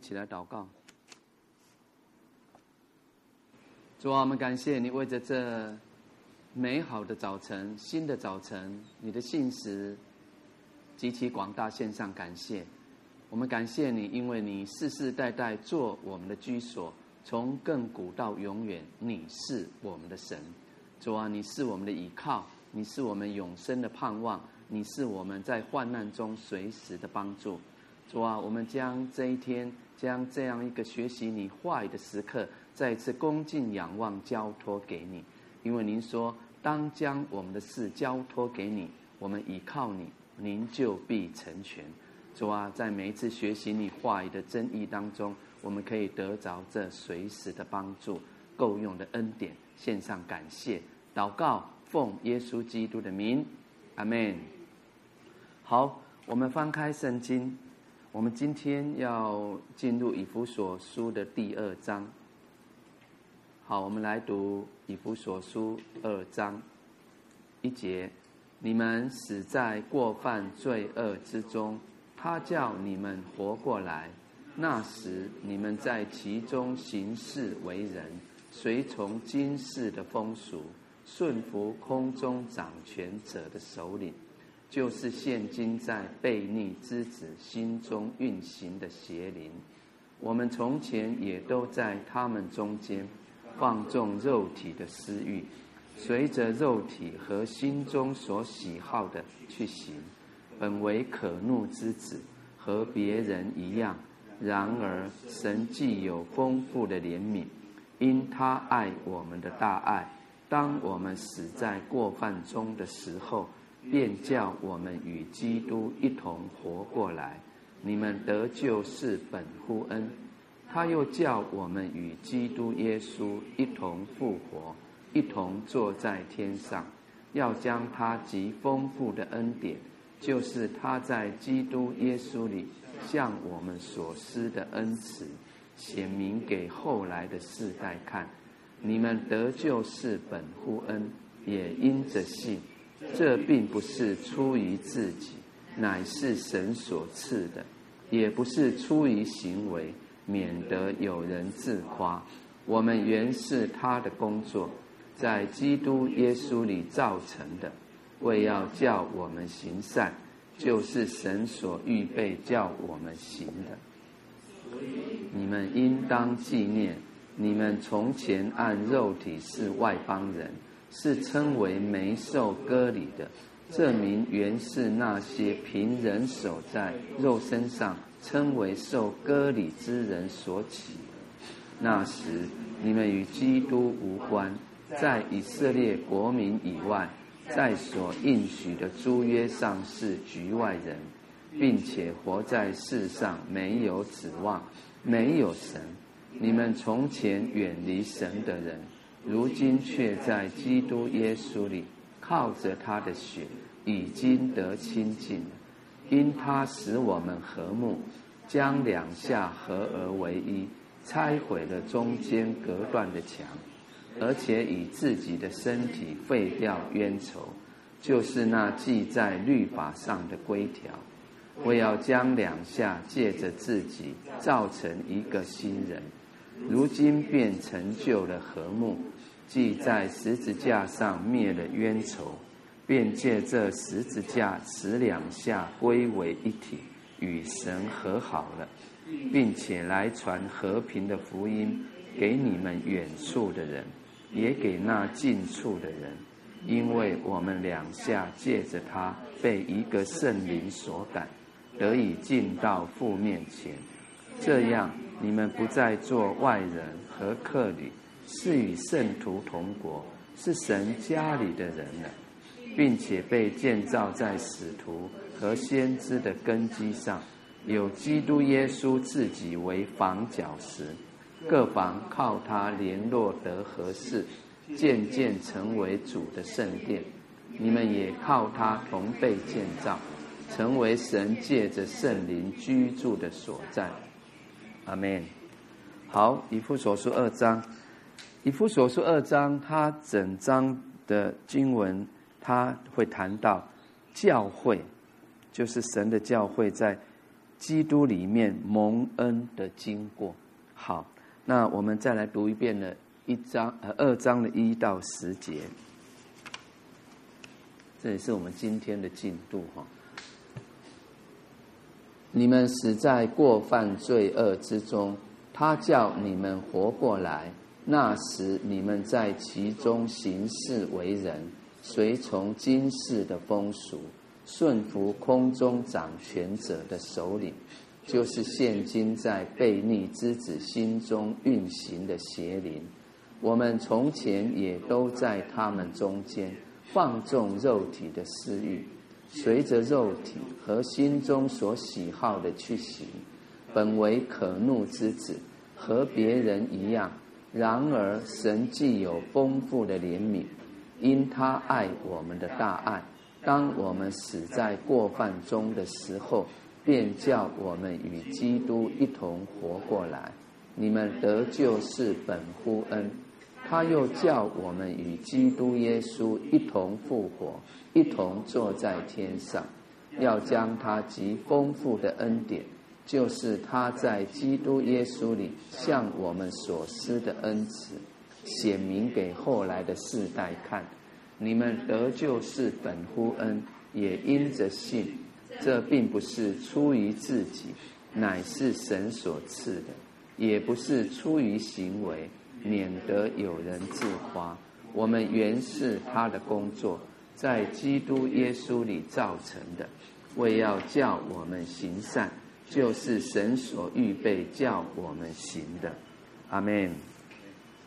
起来祷告。主啊，我们感谢你，为着这美好的早晨、新的早晨，你的信实极其广大，献上感谢。我们感谢你，因为你世世代代做我们的居所，从亘古到永远，你是我们的神。主啊，你是我们的依靠，你是我们永生的盼望，你是我们在患难中随时的帮助。主啊，我们将这一天，将这样一个学习你话语的时刻，再一次恭敬仰望，交托给你。因为您说，当将我们的事交托给你，我们倚靠你，您就必成全。主啊，在每一次学习你话语的真义当中，我们可以得着这随时的帮助，够用的恩典。献上感谢，祷告，奉耶稣基督的名，阿门。好，我们翻开圣经，我们今天要进入以弗所书的第二章。好，我们来读以弗所书二章一节：你们死在过犯罪恶之中，他叫你们活过来。那时你们在其中行事为人。随从今世的风俗，顺服空中掌权者的首领，就是现今在悖逆之子心中运行的邪灵。我们从前也都在他们中间，放纵肉体的私欲，随着肉体和心中所喜好的去行，本为可怒之子，和别人一样。然而神既有丰富的怜悯。因他爱我们的大爱，当我们死在过犯中的时候，便叫我们与基督一同活过来。你们得救是本乎恩，他又叫我们与基督耶稣一同复活，一同坐在天上，要将他极丰富的恩典，就是他在基督耶稣里向我们所施的恩慈。显明给后来的世代看，你们得救是本乎恩，也因着信。这并不是出于自己，乃是神所赐的；也不是出于行为，免得有人自夸。我们原是他的工作，在基督耶稣里造成的，为要叫我们行善，就是神所预备叫我们行的。你们应当纪念，你们从前按肉体是外邦人，是称为没受割礼的。这名原是那些凭人手在肉身上称为受割礼之人所起。那时你们与基督无关，在以色列国民以外，在所应许的诸约上是局外人，并且活在世上没有指望。没有神，你们从前远离神的人，如今却在基督耶稣里靠着他的血已经得清净，因他使我们和睦，将两下合而为一，拆毁了中间隔断的墙，而且以自己的身体废掉冤仇，就是那记在律法上的规条。我要将两下借着自己造成一个新人，如今便成就了和睦，既在十字架上灭了冤仇，便借这十字架使两下归为一体，与神和好了，并且来传和平的福音给你们远处的人，也给那近处的人，因为我们两下借着他被一个圣灵所感。得以进到父面前，这样你们不再做外人和客旅，是与圣徒同国，是神家里的人了，并且被建造在使徒和先知的根基上，有基督耶稣自己为房角石，各房靠他联络得合适，渐渐成为主的圣殿。你们也靠他同被建造。成为神借着圣灵居住的所在，阿门。好，以弗所书二章，以弗所书二章，它整章的经文，它会谈到教会，就是神的教会在基督里面蒙恩的经过。好，那我们再来读一遍的一章呃二章的一到十节，这也是我们今天的进度哈。你们死在过犯罪恶之中，他叫你们活过来。那时你们在其中行事为人，随从今世的风俗，顺服空中掌权者的首领，就是现今在悖逆之子心中运行的邪灵。我们从前也都在他们中间，放纵肉体的私欲。随着肉体和心中所喜好的去行，本为可怒之子，和别人一样。然而神既有丰富的怜悯，因他爱我们的大爱，当我们死在过犯中的时候，便叫我们与基督一同活过来。你们得救是本乎恩。他又叫我们与基督耶稣一同复活，一同坐在天上，要将他极丰富的恩典，就是他在基督耶稣里向我们所施的恩慈，显明给后来的世代看。你们得救是本乎恩，也因着信。这并不是出于自己，乃是神所赐的；也不是出于行为。免得有人自夸，我们原是他的工作，在基督耶稣里造成的，为要叫我们行善，就是神所预备叫我们行的。阿门。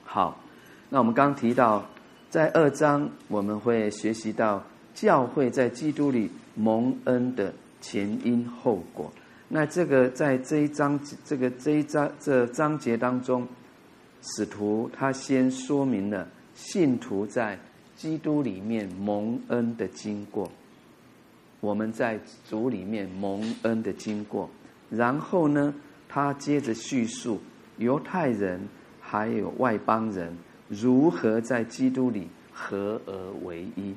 好，那我们刚提到，在二章我们会学习到教会在基督里蒙恩的前因后果。那这个在这一章这个这一章这章节当中。使徒他先说明了信徒在基督里面蒙恩的经过，我们在主里面蒙恩的经过，然后呢，他接着叙述犹太人还有外邦人如何在基督里合而为一。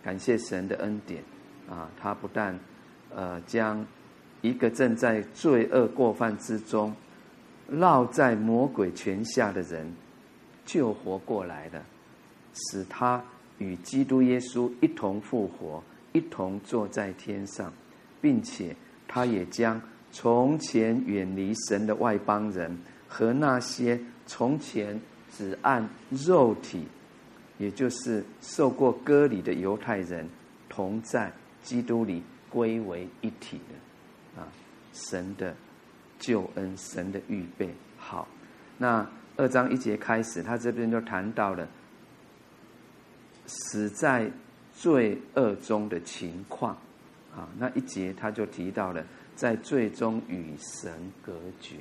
感谢神的恩典啊，他不但呃将一个正在罪恶过犯之中。落在魔鬼权下的人，救活过来了，使他与基督耶稣一同复活，一同坐在天上，并且他也将从前远离神的外邦人和那些从前只按肉体，也就是受过割礼的犹太人，同在基督里归为一体的，啊，神的。救恩，神的预备好。那二章一节开始，他这边就谈到了死在罪恶中的情况啊。那一节他就提到了在罪中与神隔绝。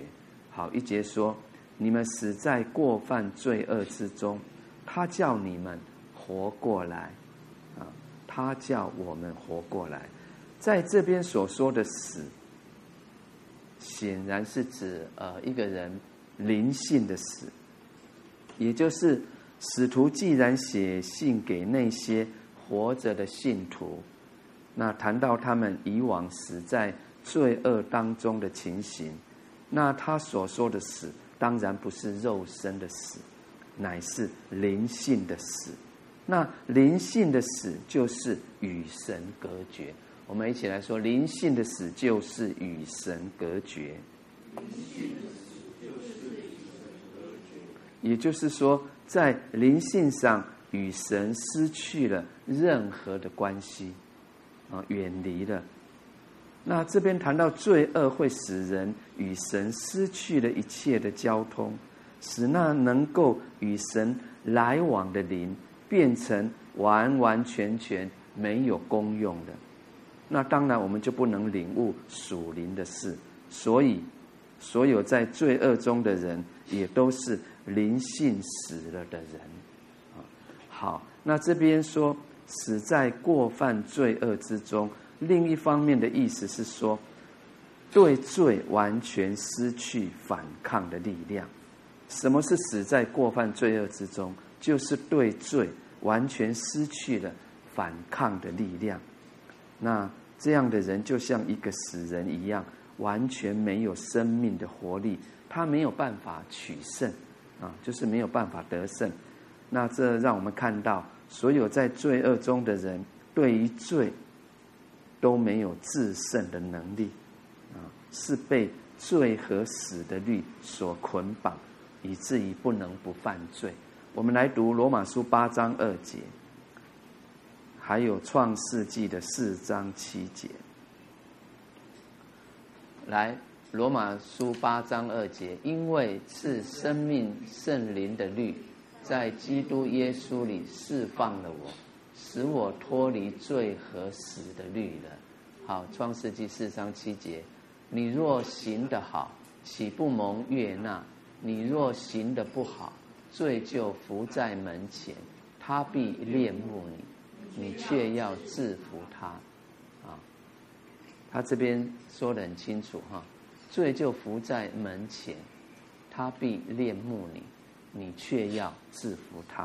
好，一节说：你们死在过犯罪恶之中，他叫你们活过来啊。他叫我们活过来，在这边所说的死。显然是指呃一个人灵性的死，也就是使徒既然写信给那些活着的信徒，那谈到他们以往死在罪恶当中的情形，那他所说的死当然不是肉身的死，乃是灵性的死。那灵性的死就是与神隔绝。我们一起来说，灵性的死就是与神隔绝。也就是说，在灵性上与神失去了任何的关系，啊，远离了。那这边谈到罪恶会使人与神失去了一切的交通，使那能够与神来往的灵变成完完全全没有功用的。那当然，我们就不能领悟属灵的事。所以，所有在罪恶中的人，也都是灵性死了的人。啊，好，那这边说死在过犯罪恶之中，另一方面的意思是说，对罪完全失去反抗的力量。什么是死在过犯罪恶之中？就是对罪完全失去了反抗的力量。那。这样的人就像一个死人一样，完全没有生命的活力，他没有办法取胜，啊，就是没有办法得胜。那这让我们看到，所有在罪恶中的人，对于罪都没有制胜的能力，啊，是被罪和死的律所捆绑，以至于不能不犯罪。我们来读罗马书八章二节，还有创世纪的四章七节。来，罗马书八章二节，因为赐生命圣灵的律，在基督耶稣里释放了我，使我脱离罪和死的律了。好，创世纪四章七节，你若行得好，岂不蒙悦纳？你若行得不好，罪就伏在门前，他必恋慕你，你却要制服他。啊他这边说得很清楚哈，罪就伏在门前，他必恋慕你，你却要制服他，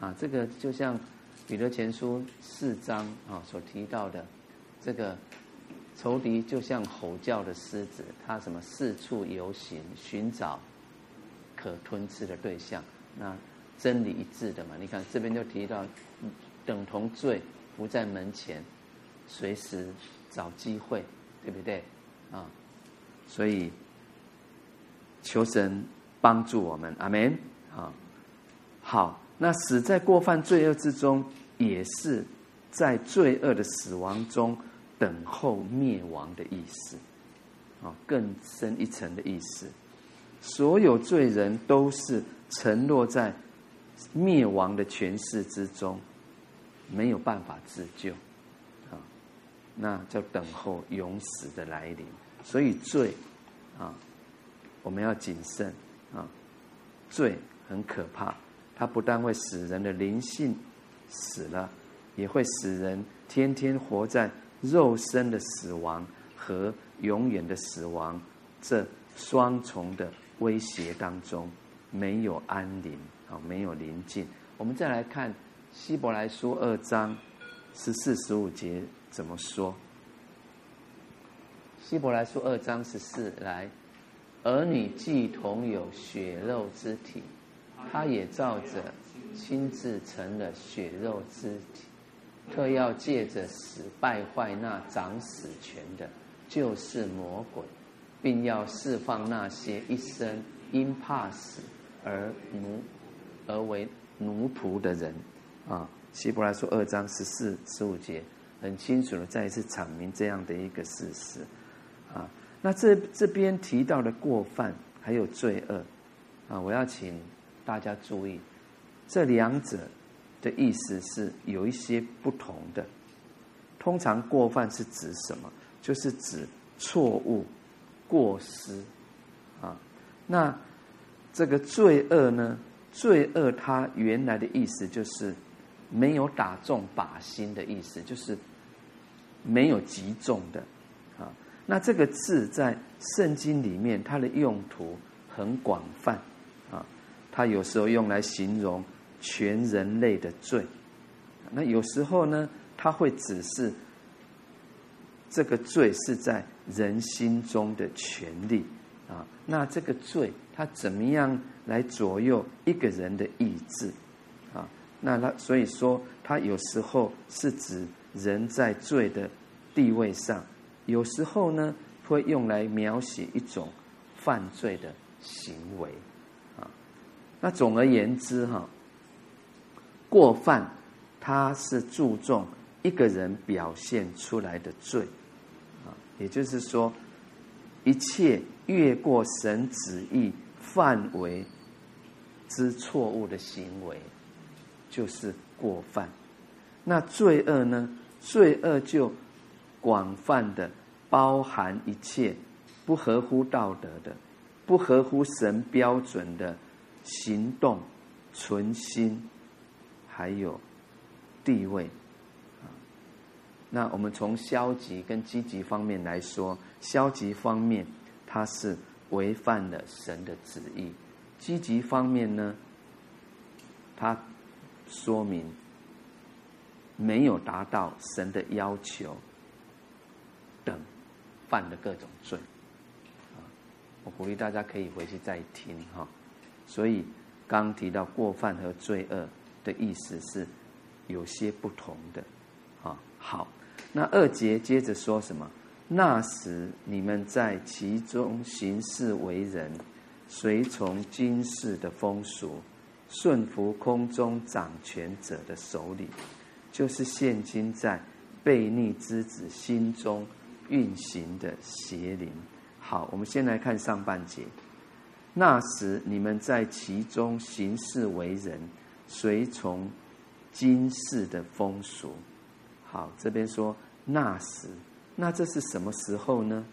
啊，这个就像彼得前书四章啊所提到的，这个仇敌就像吼叫的狮子，他什么四处游行，寻找可吞吃的对象。那真理一致的嘛，你看这边就提到，等同罪伏在门前，随时。找机会，对不对？啊，所以求神帮助我们，阿门。啊，好，那死在过犯罪恶之中，也是在罪恶的死亡中等候灭亡的意思。啊，更深一层的意思，所有罪人都是沉落在灭亡的权势之中，没有办法自救。啊那就等候永死的来临，所以罪啊，我们要谨慎啊。罪很可怕，它不但会使人的灵性死了，也会使人天天活在肉身的死亡和永远的死亡这双重的威胁当中，没有安宁啊，没有宁静。我们再来看希伯来书二章十四、十五节。怎么说？希伯来书二章十四来，儿女既同有血肉之体，他也照着亲自成了血肉之体，特要借着死败坏那掌死权的，就是魔鬼，并要释放那些一生因怕死而奴而为奴仆的人。啊，希伯来书二章十四、十五节。很清楚的再一次阐明这样的一个事实，那这这边提到的过犯还有罪恶，啊，我要请大家注意，这两者的意思是有一些不同的。通常过犯是指什么？就是指错误、过失，啊，那这个罪恶呢？罪恶它原来的意思就是没有打中靶心的意思，就是。没有击中的，那这个字在圣经里面，它的用途很广泛，啊，它有时候用来形容全人类的罪，那有时候呢，它会指示这个罪是在人心中的权利，啊，那这个罪它怎么样来左右一个人的意志，啊，那它所以说，它有时候是指。人在罪的地位上，有时候呢会用来描写一种犯罪的行为，啊，那总而言之哈，过犯它是注重一个人表现出来的罪，啊，也就是说，一切越过神旨意范围之错误的行为，就是过犯。那罪恶呢？罪恶就广泛的包含一切不合乎道德的、不合乎神标准的行动、存心，还有地位。那我们从消极跟积极方面来说，消极方面它是违反了神的旨意；积极方面呢，它说明。没有达到神的要求，犯的各种罪。啊我鼓励大家可以回去再听哈。所以刚提到过犯和罪恶的意思是有些不同的啊。好，那二节接着说什么？那时你们在其中行事为人，随从今世的风俗，顺服空中掌权者的手里，就是现今在悖逆之子心中运行的邪灵。好，我们先来看上半节。那时你们在其中行事为人，随从今世的风俗。好，这边说那时。那这是什么时候呢？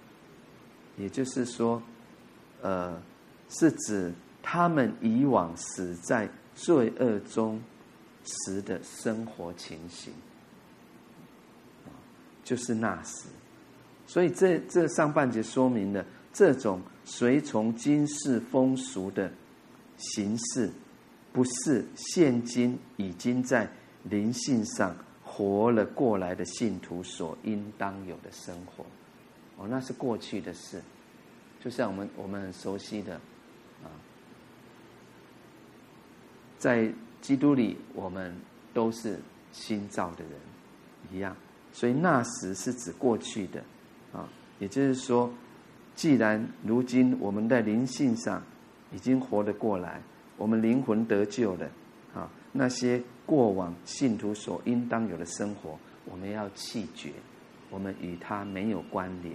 也就是说，呃，是指他们以往死在罪恶中时的生活情形，就是那时。所以这这上半节说明了这种随从今世风俗的形式，不是现今已经在灵性上。活了过来的信徒所应当有的生活，哦，那是过去的事，就像我们我们很熟悉的，啊，在基督里我们都是新造的人一样，所以那时是指过去的，也就是说，既然如今我们在灵性上已经活了过来，我们灵魂得救了，啊，那些。过往信徒所应当有的生活，我们要弃绝，我们与他没有关联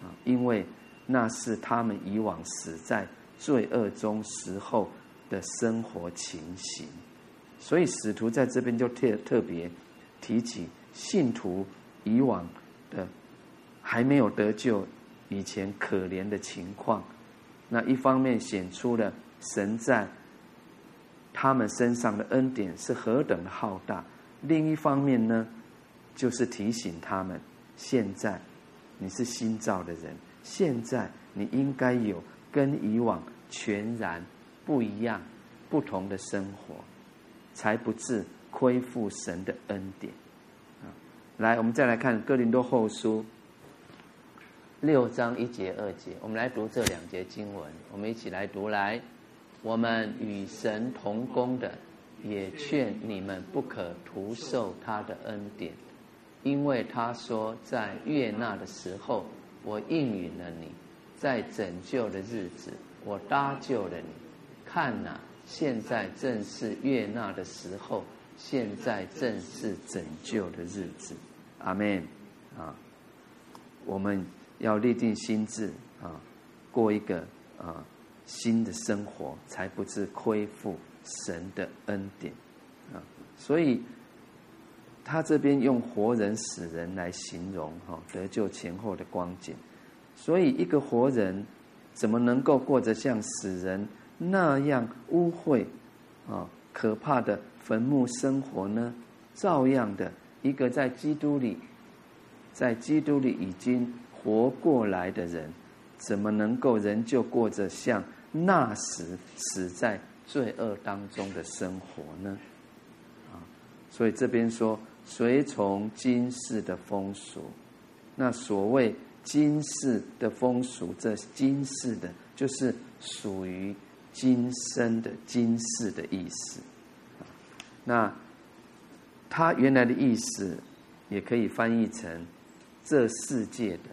啊，因为那是他们以往死在罪恶中时候的生活情形。所以使徒在这边就特特别提起信徒以往的还没有得救以前可怜的情况。那一方面显出了神在。他们身上的恩典是何等的浩大，另一方面呢，就是提醒他们：现在你是新造的人，现在你应该有跟以往全然不一样、不同的生活，才不致亏负神的恩典。啊，来，我们再来看哥林多后书六章一节、二节，我们来读这两节经文，我们一起来读来。我们与神同工的，也劝你们不可徒受他的恩典，因为他说，在悦纳的时候，我应允了你；在拯救的日子，我搭救了你。看哪，现在正是悦纳的时候，现在正是拯救的日子。阿门。啊，我们要立定心志啊，过一个啊。新的生活才不致亏负神的恩典啊！所以他这边用活人死人来形容哈得救前后的光景。所以一个活人怎么能够过着像死人那样污秽啊可怕的坟墓生活呢？照样的一个在基督里，在基督里已经活过来的人，怎么能够仍旧过着像？那时死在罪恶当中的生活呢？啊，所以这边说随从今世的风俗，那所谓今世的风俗，这今世的，就是属于今生的今世的意思。那它原来的意思也可以翻译成这世界的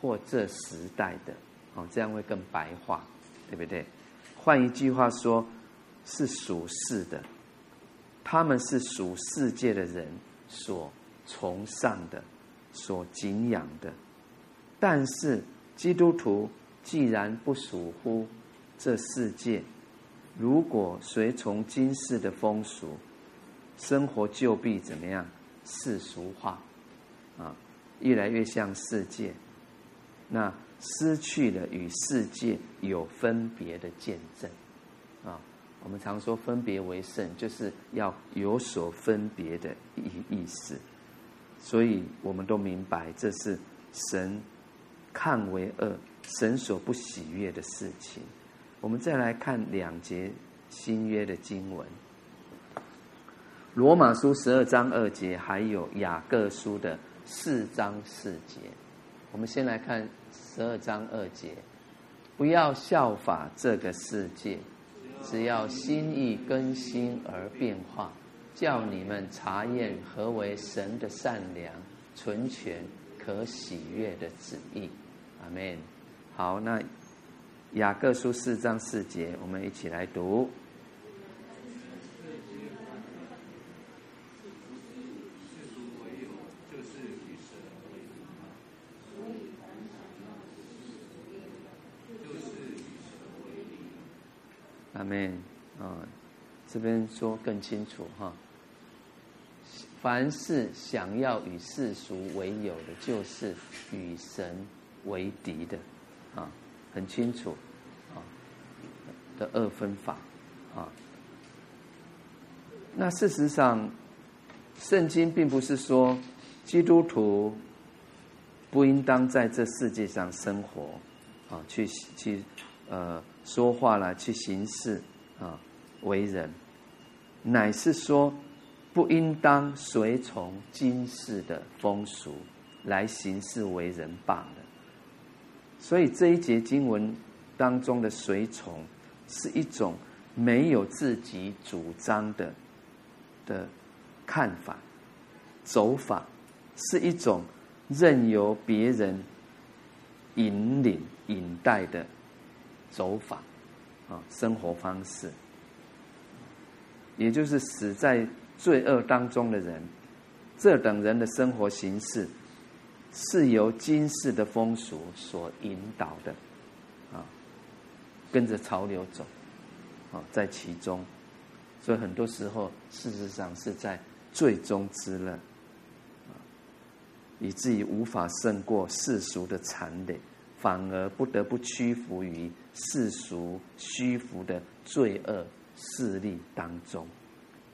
或这时代的，哦，这样会更白话。对不对？换一句话说，是属世的，他们是属世界的人所崇尚的、所敬仰的。但是基督徒既然不属乎这世界，如果随从今世的风俗，生活就必怎么样？世俗化啊，越来越像世界。那。失去了与世界有分别的见证，啊，我们常说分别为圣，就是要有所分别的意意思。所以我们都明白，这是神看为恶、神所不喜悦的事情。我们再来看两节新约的经文，《罗马书》十二章二节，还有《雅各书》的四章四节。我们先来看。十二章二节，不要效法这个世界，只要心意更新而变化，叫你们查验何为神的善良、纯全、可喜悦的旨意。阿门。好，那雅各书四章四节，我们一起来读。阿门。啊，这边说更清楚哈。凡是想要与世俗为友的，就是与神为敌的，啊，很清楚，啊的二分法，啊。那事实上，圣经并不是说基督徒不应当在这世界上生活，啊，去去呃。说话了，去行事啊，为人，乃是说不应当随从今世的风俗来行事为人罢了。所以这一节经文当中的随从，是一种没有自己主张的的看法、走法，是一种任由别人引领、引带的。走法，啊，生活方式，也就是死在罪恶当中的人，这等人的生活形式，是由今世的风俗所引导的，啊，跟着潮流走，啊，在其中，所以很多时候，事实上是在最终之乐，啊，以至于无法胜过世俗的残累。反而不得不屈服于世俗虚浮的罪恶势力当中。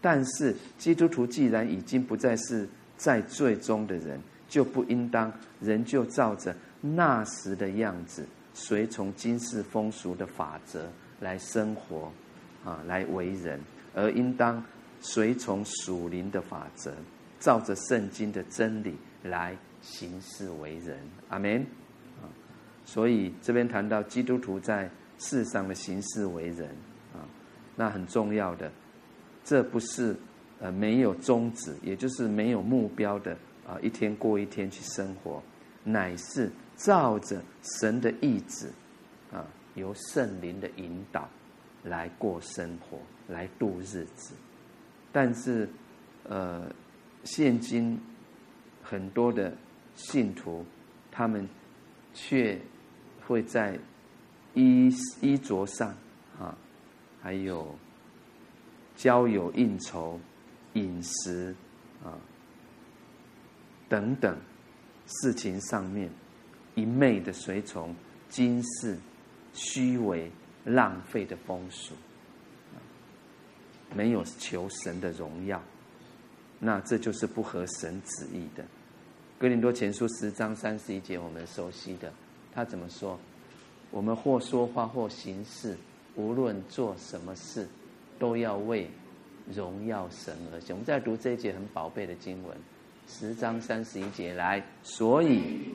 但是基督徒既然已经不再是在罪中的人，就不应当仍旧照着那时的样子，随从今世风俗的法则来生活，啊，来为人，而应当随从属灵的法则，照着圣经的真理来行事为人。阿门。所以这边谈到基督徒在世上的行事为人啊，那很重要的，这不是呃没有宗旨，也就是没有目标的啊，一天过一天去生活，乃是照着神的意志啊，由圣灵的引导来过生活，来度日子。但是呃，现今很多的信徒，他们却会在衣衣着上啊，还有交友应酬、饮食啊等等事情上面，一昧的随从今世虚伪浪费的风俗，没有求神的荣耀，那这就是不合神旨意的。哥林多前书十章三十一节，我们熟悉的。他怎么说？我们或说话或行事，无论做什么事，都要为荣耀神而行。我们在读这一节很宝贝的经文，十章三十一节来。所以，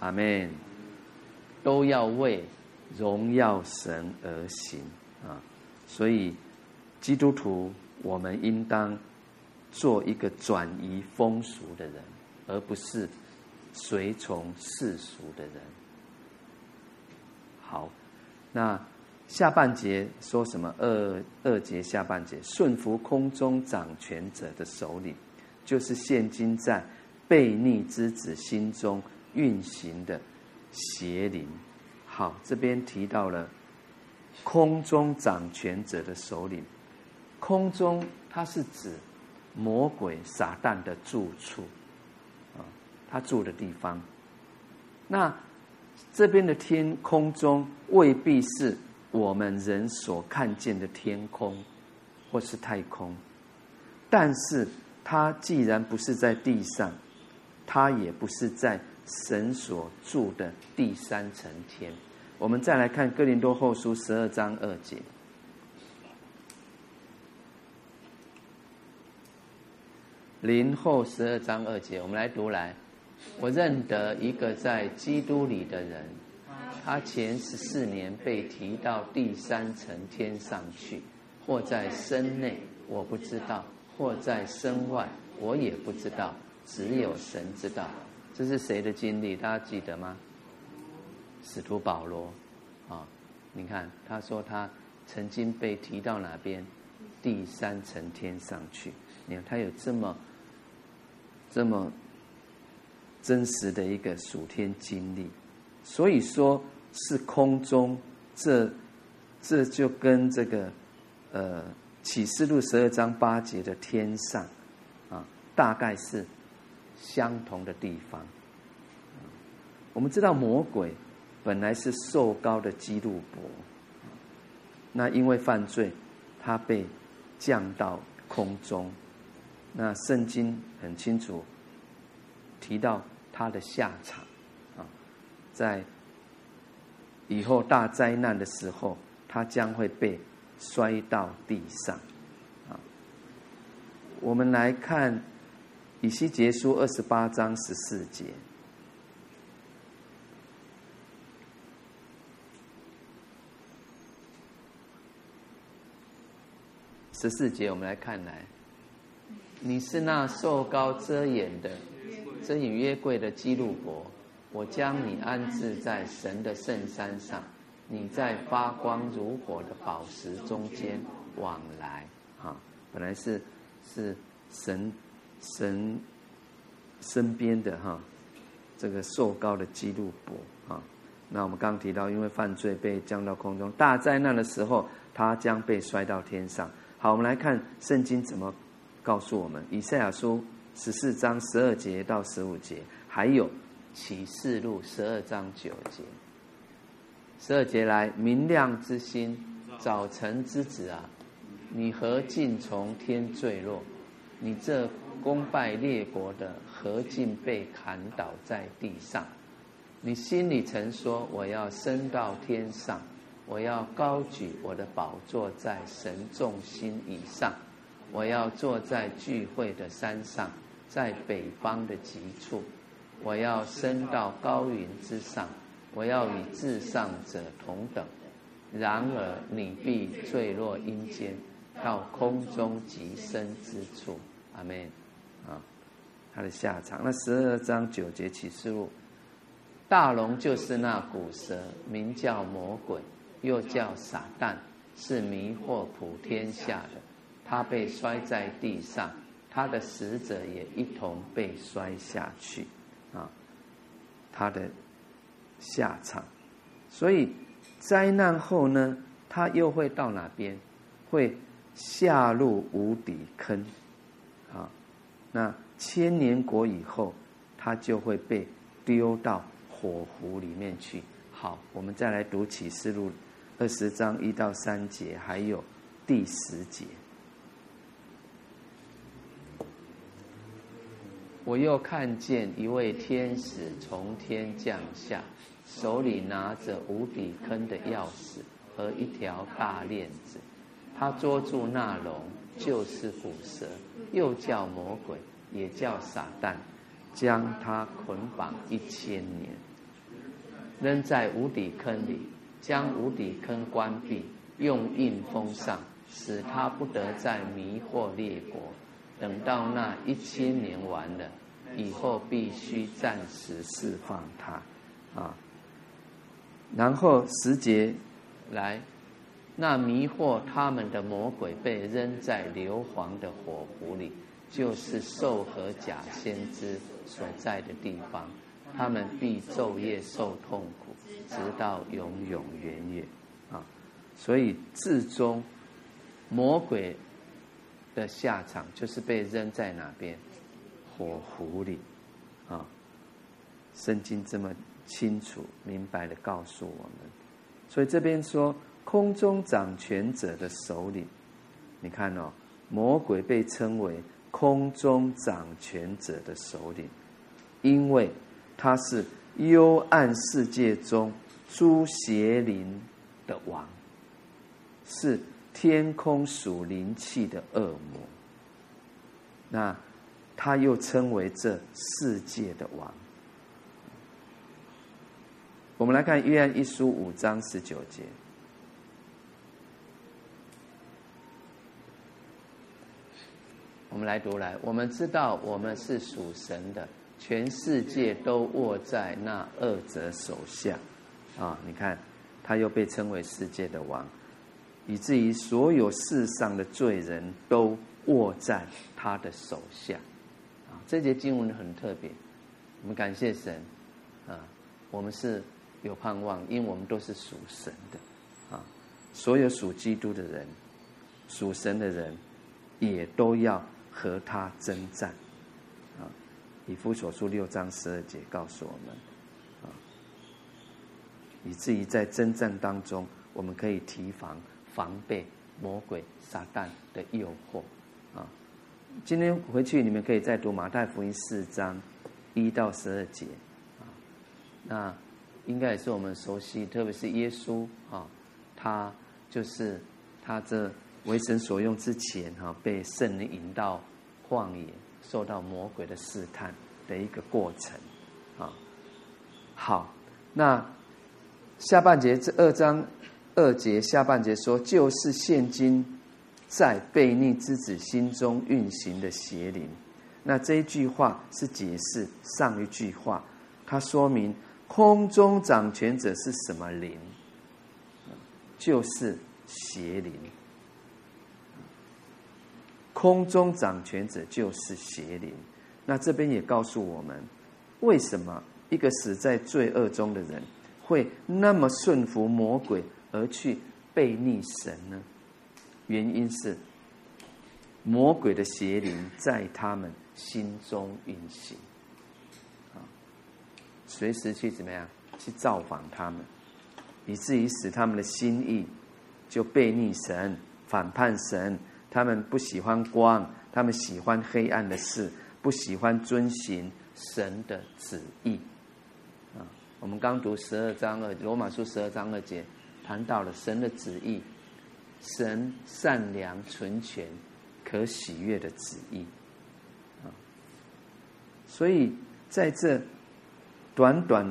阿门。都要为荣耀神而行啊！所以，基督徒，我们应当。做一个转移风俗的人，而不是随从世俗的人。好，那下半节说什么？二二节下半节，顺服空中掌权者的首领，就是现今在悖逆之子心中运行的邪灵。好，这边提到了空中掌权者的首领，空中它是指。魔鬼撒旦的住处，啊，他住的地方。那这边的天空中未必是我们人所看见的天空，或是太空。但是，他既然不是在地上，他也不是在神所住的第三层天。我们再来看哥林多后书十二章二节。林后十二章二节，我们来读来。我认得一个在基督里的人，他前十四年被提到第三层天上去，或在身内，我不知道；或在身外，我也不知道。只有神知道。这是谁的经历？大家记得吗？使徒保罗啊，你看他说他曾经被提到哪边？第三层天上去。你看他有这么这么。真实的一个属天经历，所以说是空中，这这就跟这个呃启示录十二章八节的天上啊，大概是相同的地方。我们知道魔鬼本来是受高的基路伯，那因为犯罪，他被降到空中。那圣经很清楚提到。他的下场，啊，在以后大灾难的时候，他将会被摔到地上，啊。我们来看以西结书二十八章十四节，十四节我们来看来，你是那受膏遮掩的。遮掩约柜的基路伯，我将你安置在神的圣山上，你在发光如火的宝石中间往来。哈，本来是是神神身边的哈，这个受膏的基路伯啊。那我们刚刚提到，因为犯罪被降到空中，大灾难的时候，他将被摔到天上。好，我们来看圣经怎么告诉我们，以赛亚书。十四章十二节到十五节，还有启示录十二章九节。十二节来，明亮之星，早晨之子啊，你何竟从天坠落？你这攻败列国的，何竟被砍倒在地上？你心里曾说：我要升到天上，我要高举我的宝座在神众星以上，我要坐在聚会的山上。在北方的极处，我要升到高云之上，我要与至上者同等。然而你必坠落阴间，到空中极深之处。阿门。啊，他的下场。那十二章九节启示录，大龙就是那古蛇，名叫魔鬼，又叫撒旦，是迷惑普天下的。他被摔在地上。他的使者也一同被摔下去，啊，他的下场。所以灾难后呢，他又会到哪边？会下入无底坑，啊，那千年国以后，他就会被丢到火湖里面去。好，我们再来读启示录二十章一到三节，还有第十节。我又看见一位天使从天降下，手里拿着无底坑的钥匙和一条大链子。他捉住那龙，就是古蛇，又叫魔鬼，也叫撒旦，将他捆绑一千年，扔在无底坑里，将无底坑关闭，用印封上，使他不得再迷惑列国。等到那一千年完了以后，必须暂时释放他，啊，然后时节来，那迷惑他们的魔鬼被扔在硫磺的火湖里，就是兽和假先知所在的地方，他们必昼夜受痛苦，直到永永远远，啊，所以至终魔鬼。的下场就是被扔在哪边？火湖里，啊！圣经这么清楚明白的告诉我们，所以这边说空中掌权者的首领，你看哦，魔鬼被称为空中掌权者的首领，因为他是幽暗世界中诸邪灵的王，是。天空属灵气的恶魔，那他又称为这世界的王。我们来看约翰一书五章十九节。我们来读来，我们知道我们是属神的，全世界都握在那二者手下。啊，你看，他又被称为世界的王，以至于所有世上的罪人都握在他的手下。啊，这节经文很特别，我们感谢神。啊，我们是。有盼望，因为我们都是属神的，啊，所有属基督的人，属神的人，也都要和他征战，啊，以弗所书六章十二节告诉我们，啊，以至于在征战当中，我们可以提防防备魔鬼撒旦的诱惑，啊，今天回去你们可以再读马太福音四章一到十二节，啊，那。应该也是我们熟悉，特别是耶稣啊，他就是他这为神所用之前哈，被圣灵引到旷野，受到魔鬼的试探的一个过程啊。好，那下半节这二章二节下半节说，就是现今在悖逆之子心中运行的邪灵。那这一句话是解释上一句话，它说明。空中掌权者是什么灵？就是邪灵。空中掌权者就是邪灵。那这边也告诉我们，为什么一个死在罪恶中的人会那么顺服魔鬼而去悖逆神呢？原因是魔鬼的邪灵在他们心中运行。随时去怎么样去造访他们，以至于使他们的心意就悖逆神、反叛神。他们不喜欢光，他们喜欢黑暗的事，不喜欢遵行神的旨意。啊，我们刚读十二章二罗马书十二章二节，谈到了神的旨意，神善良、纯全、可喜悦的旨意。啊，所以在这。短短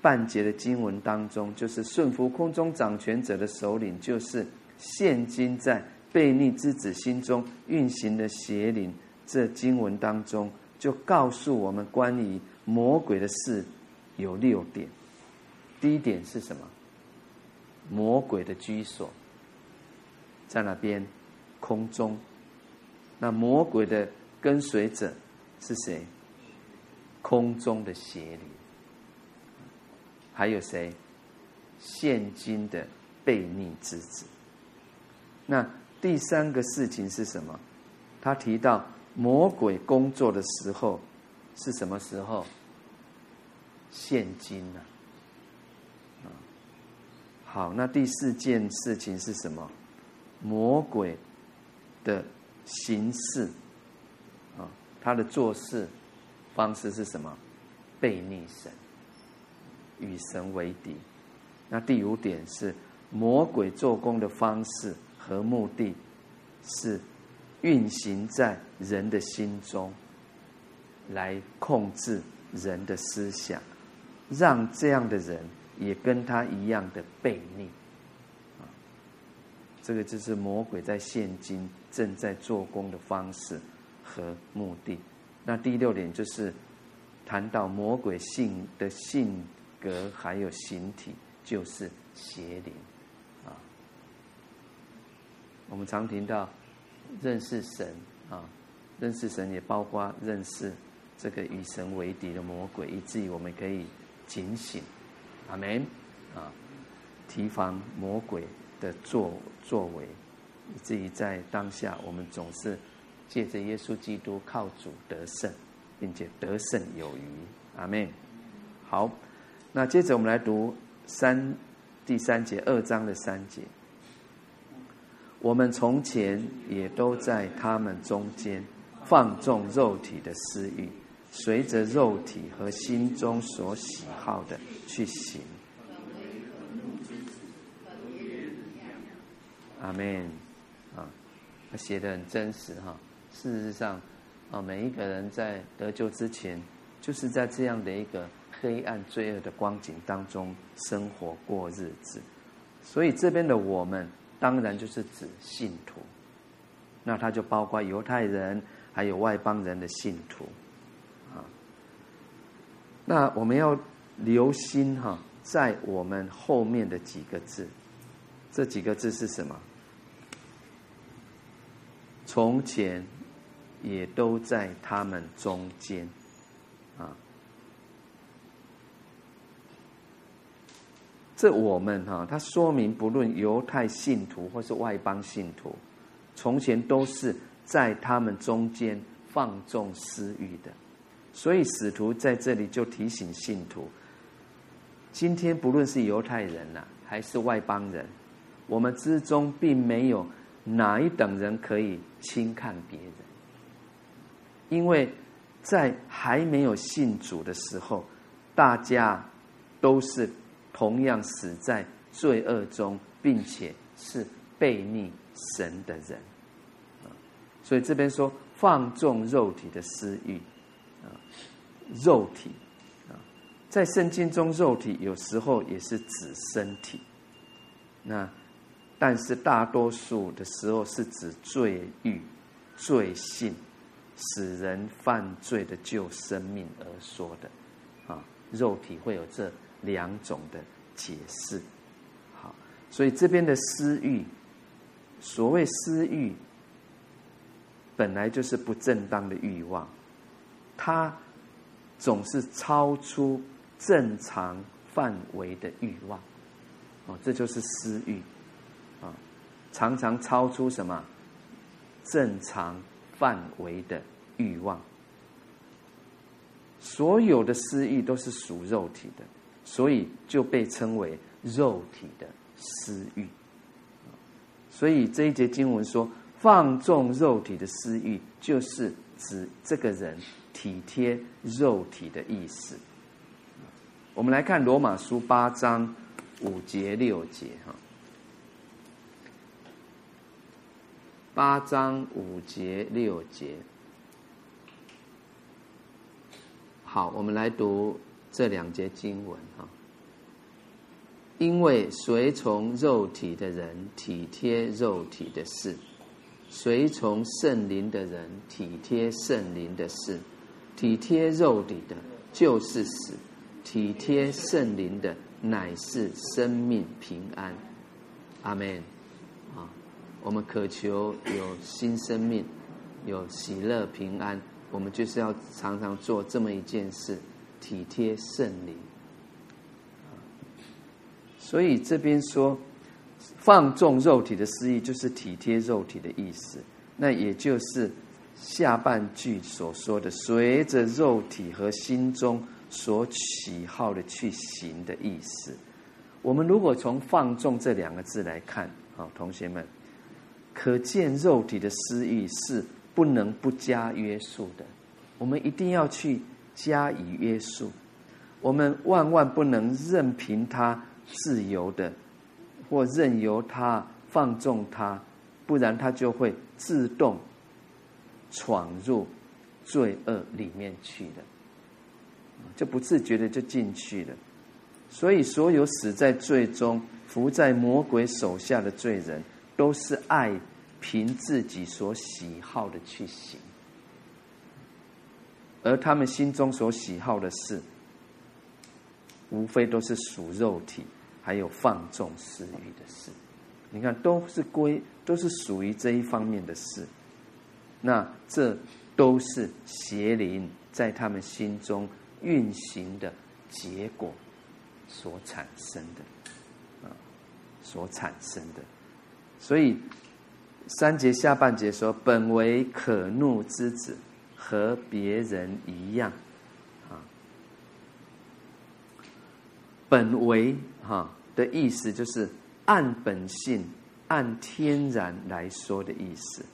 半节的经文当中，就是顺服空中掌权者的首领，就是现今在悖逆之子心中运行的邪灵。这经文当中就告诉我们关于魔鬼的事有六点。第一点是什么？魔鬼的居所在哪边？空中。那魔鬼的跟随者是谁？空中的邪灵。还有谁？现今的悖逆之子。那第三个事情是什么？他提到魔鬼工作的时候是什么时候？现今呢？啊，好，那第四件事情是什么？魔鬼的形式啊，他的做事方式是什么？悖逆神。与神为敌。那第五点是魔鬼做工的方式和目的，是运行在人的心中，来控制人的思想，让这样的人也跟他一样的悖逆。啊，这个就是魔鬼在现今正在做工的方式和目的。那第六点就是谈到魔鬼性的性。格还有形体，就是邪灵啊。我们常听到认识神啊，认识神也包括认识这个与神为敌的魔鬼，以至于我们可以警醒，阿门啊，提防魔鬼的作作为，以至于在当下，我们总是借着耶稣基督靠主得胜，并且得胜有余，阿门。好。那接着我们来读三第三节二章的三节。我们从前也都在他们中间放纵肉体的私欲，随着肉体和心中所喜好的去行。阿门。啊，他写的很真实哈。事实上，啊，每一个人在得救之前，就是在这样的一个黑暗罪恶的光景当中生活过日子。所以这边的我们，当然就是指信徒。那他就包括犹太人，还有外邦人的信徒。那我们要留心哈，在我们后面的几个字，这几个字是什么？从前也都在他们中间，啊，这我们哈，它说明不论犹太信徒或是外邦信徒，从前都是在他们中间放纵私欲的，所以使徒在这里就提醒信徒：今天不论是犹太人呐，还是外邦人，我们之中并没有。哪一等人可以轻看别人？因为在还没有信主的时候，大家都是同样死在罪恶中，并且是悖逆神的人。所以这边说放纵肉体的私欲，肉体啊，在圣经中，肉体有时候也是指身体。那。但是大多数的时候是指罪欲、罪性，使人犯罪的救生命而说的，啊，肉体会有这两种的解释。好，所以这边的私欲，所谓私欲，本来就是不正当的欲望，它总是超出正常范围的欲望，哦，这就是私欲。啊常常超出什么正常范围的欲望，所有的私欲都是属肉体的，所以就被称为肉体的私欲。所以这一节经文说，放纵肉体的私欲，就是指这个人体贴肉体的意思。我们来看罗马书八章五节六节哈。八章五节六节，好，我们来读这两节经文哈。因为随从肉体的人体贴肉体的事，随从圣灵的人体贴圣灵的事。体贴肉体的，就是死；体贴圣灵的，乃是生命平安。阿门。我们渴求有新生命，有喜乐平安。我们就是要常常做这么一件事，体贴圣灵。所以这边说放纵肉体的私意，就是体贴肉体的意思。那也就是下半句所说的，随着肉体和心中所喜好的去行的意思。我们如果从放纵这两个字来看，好，同学们。可见肉体的私欲是不能不加约束的，我们一定要去加以约束。我们万万不能任凭他自由的，或任由他放纵他，不然他就会自动闯入罪恶里面去的，就不自觉的就进去了。所以，所有死在罪中、伏在魔鬼手下的罪人。都是爱凭自己所喜好的去行，而他们心中所喜好的事，无非都是属肉体，还有放纵私欲的事。你看，都是归，都是属于这一方面的事。那这都是邪灵在他们心中运行的结果所产生的，啊，所产生的。所以三节下半节说：“本为可怒之子，和别人一样。”啊，本为哈的意思就是按本性、按天然来说的意思。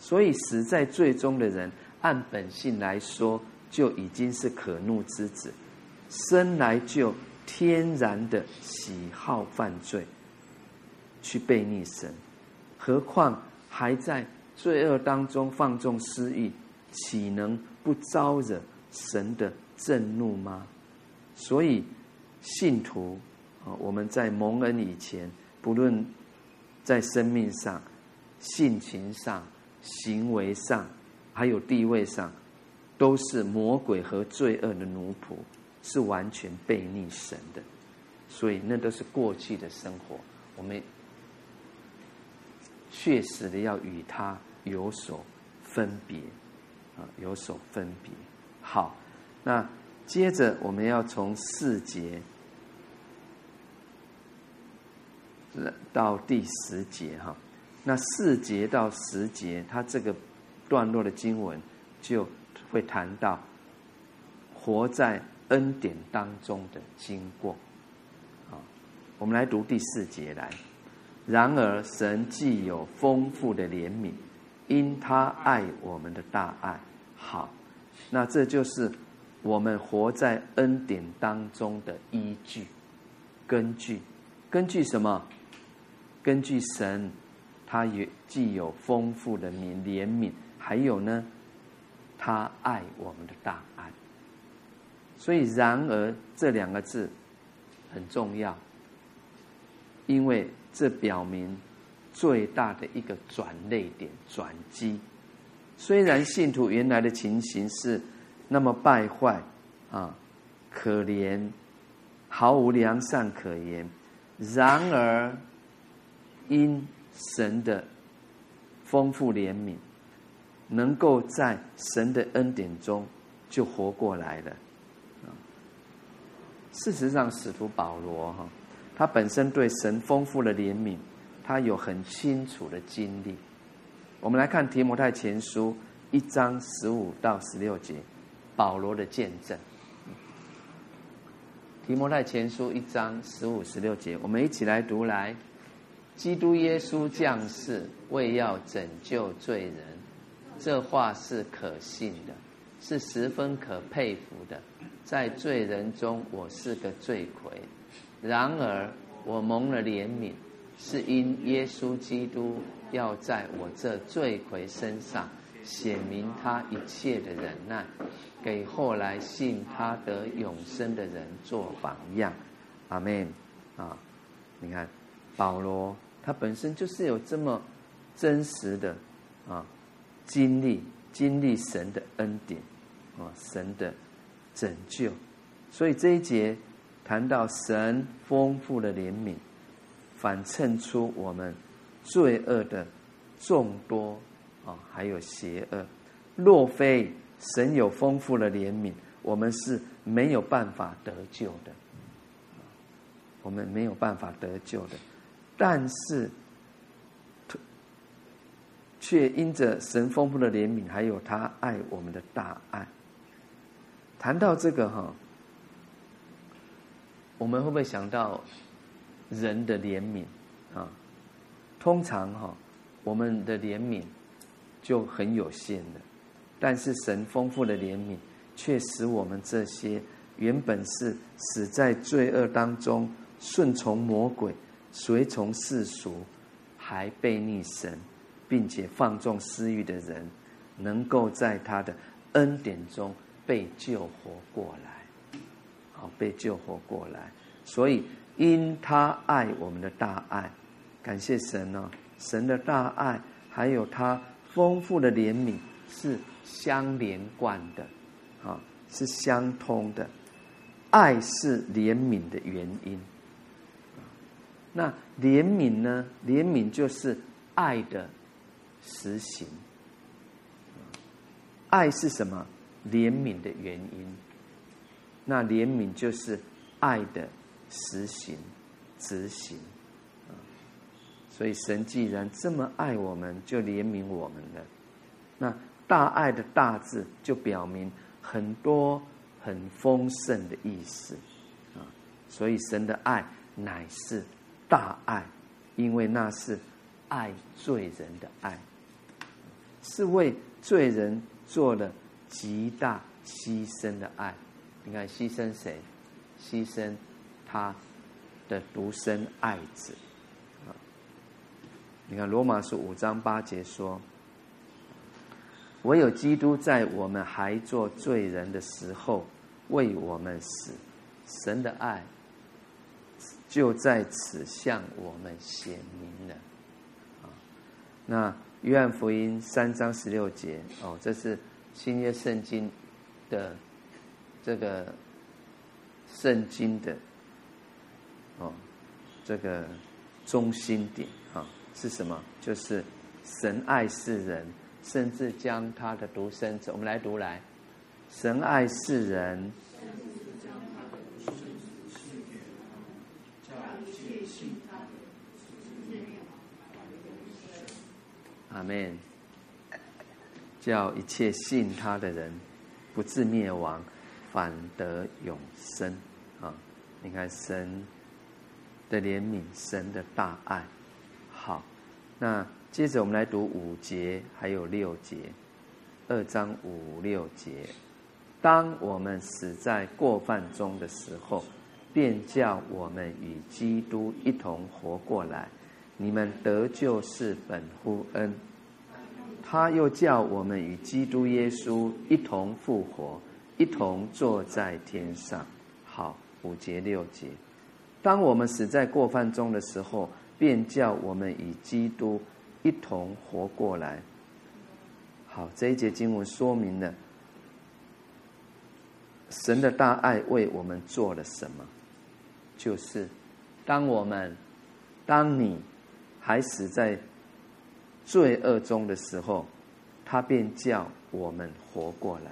所以死在罪中的人，按本性来说就已经是可怒之子，生来就天然的喜好犯罪。去背逆神，何况还在罪恶当中放纵私欲，岂能不招惹神的震怒吗？所以，信徒啊，我们在蒙恩以前，不论在生命上、性情上、行为上，还有地位上，都是魔鬼和罪恶的奴仆，是完全悖逆神的。所以，那都是过去的生活。我们确实的要与他有所分别啊，有所分别。好，那。接着，我们要从四节到第十节哈。那四节到十节，它这个段落的经文就会谈到活在恩典当中的经过。啊，我们来读第四节来。然而，神既有丰富的怜悯，因他爱我们的大爱。好，那这就是。我们活在恩典当中的依据、根据，根据什么？根据神，他也既有丰富的怜怜悯，还有呢，他爱我们的大爱。所以，然而这两个字很重要，因为这表明最大的一个转捩点、转机。虽然信徒原来的情形是。那么败坏，啊，可怜，毫无良善可言。然而，因神的丰富怜悯，能够在神的恩典中就活过来了。事实上，使徒保罗哈，他本身对神丰富的怜悯，他有很清楚的经历。我们来看提摩太前书一章十五到十六节。保罗的见证，提摩太前书一章十五、十六节，我们一起来读来。基督耶稣降世，为要拯救罪人，这话是可信的，是十分可佩服的。在罪人中，我是个罪魁；然而我蒙了怜悯，是因耶稣基督要在我这罪魁身上。显明他一切的忍耐，给后来信他得永生的人做榜样。阿门。啊，你看保罗他本身就是有这么真实的啊经历，经历神的恩典啊，神的拯救。所以这一节谈到神丰富的怜悯，反衬出我们罪恶的众多。啊，还有邪恶。若非神有丰富的怜悯，我们是没有办法得救的。我们没有办法得救的。但是，却因着神丰富的怜悯，还有他爱我们的大爱。谈到这个哈，我们会不会想到人的怜悯啊？通常哈，我们的怜悯。就很有限的，但是神丰富的怜悯，却使我们这些原本是死在罪恶当中、顺从魔鬼、随从世俗、还悖逆神，并且放纵私欲的人，能够在他的恩典中被救活过来，好，被救活过来。所以因他爱我们的大爱，感谢神呢、哦，神的大爱，还有他。丰富的怜悯是相连贯的，啊，是相通的。爱是怜悯的原因。那怜悯呢？怜悯就是爱的实行。爱是什么？怜悯的原因。那怜悯就是爱的实行、执行。所以神既然这么爱我们，就怜悯我们了。那大爱的大字就表明很多很丰盛的意思啊。所以神的爱乃是大爱，因为那是爱罪人的爱，是为罪人做了极大牺牲的爱。你看牺牲谁？牺牲他的独生爱子。你看罗马书五章八节说：“唯有基督在我们还做罪人的时候为我们死，神的爱就在此向我们显明了。啊，那约翰福音三章十六节哦，这是新约圣经的这个圣经的哦，这个中心点啊是什么？就是神爱世人。甚至将他的独生子，我们来读来，神爱世人，阿门。叫一切信他的人，不至灭亡，反得永生。啊，你看神的怜悯，神的大爱，好，那。接着我们来读五节，还有六节，二章五六节。当我们死在过犯中的时候，便叫我们与基督一同活过来。你们得救是本乎恩。他又叫我们与基督耶稣一同复活，一同坐在天上。好，五节六节。当我们死在过犯中的时候，便叫我们与基督。一同活过来。好，这一节经文说明了神的大爱为我们做了什么？就是当我们、当你还死在罪恶中的时候，他便叫我们活过来。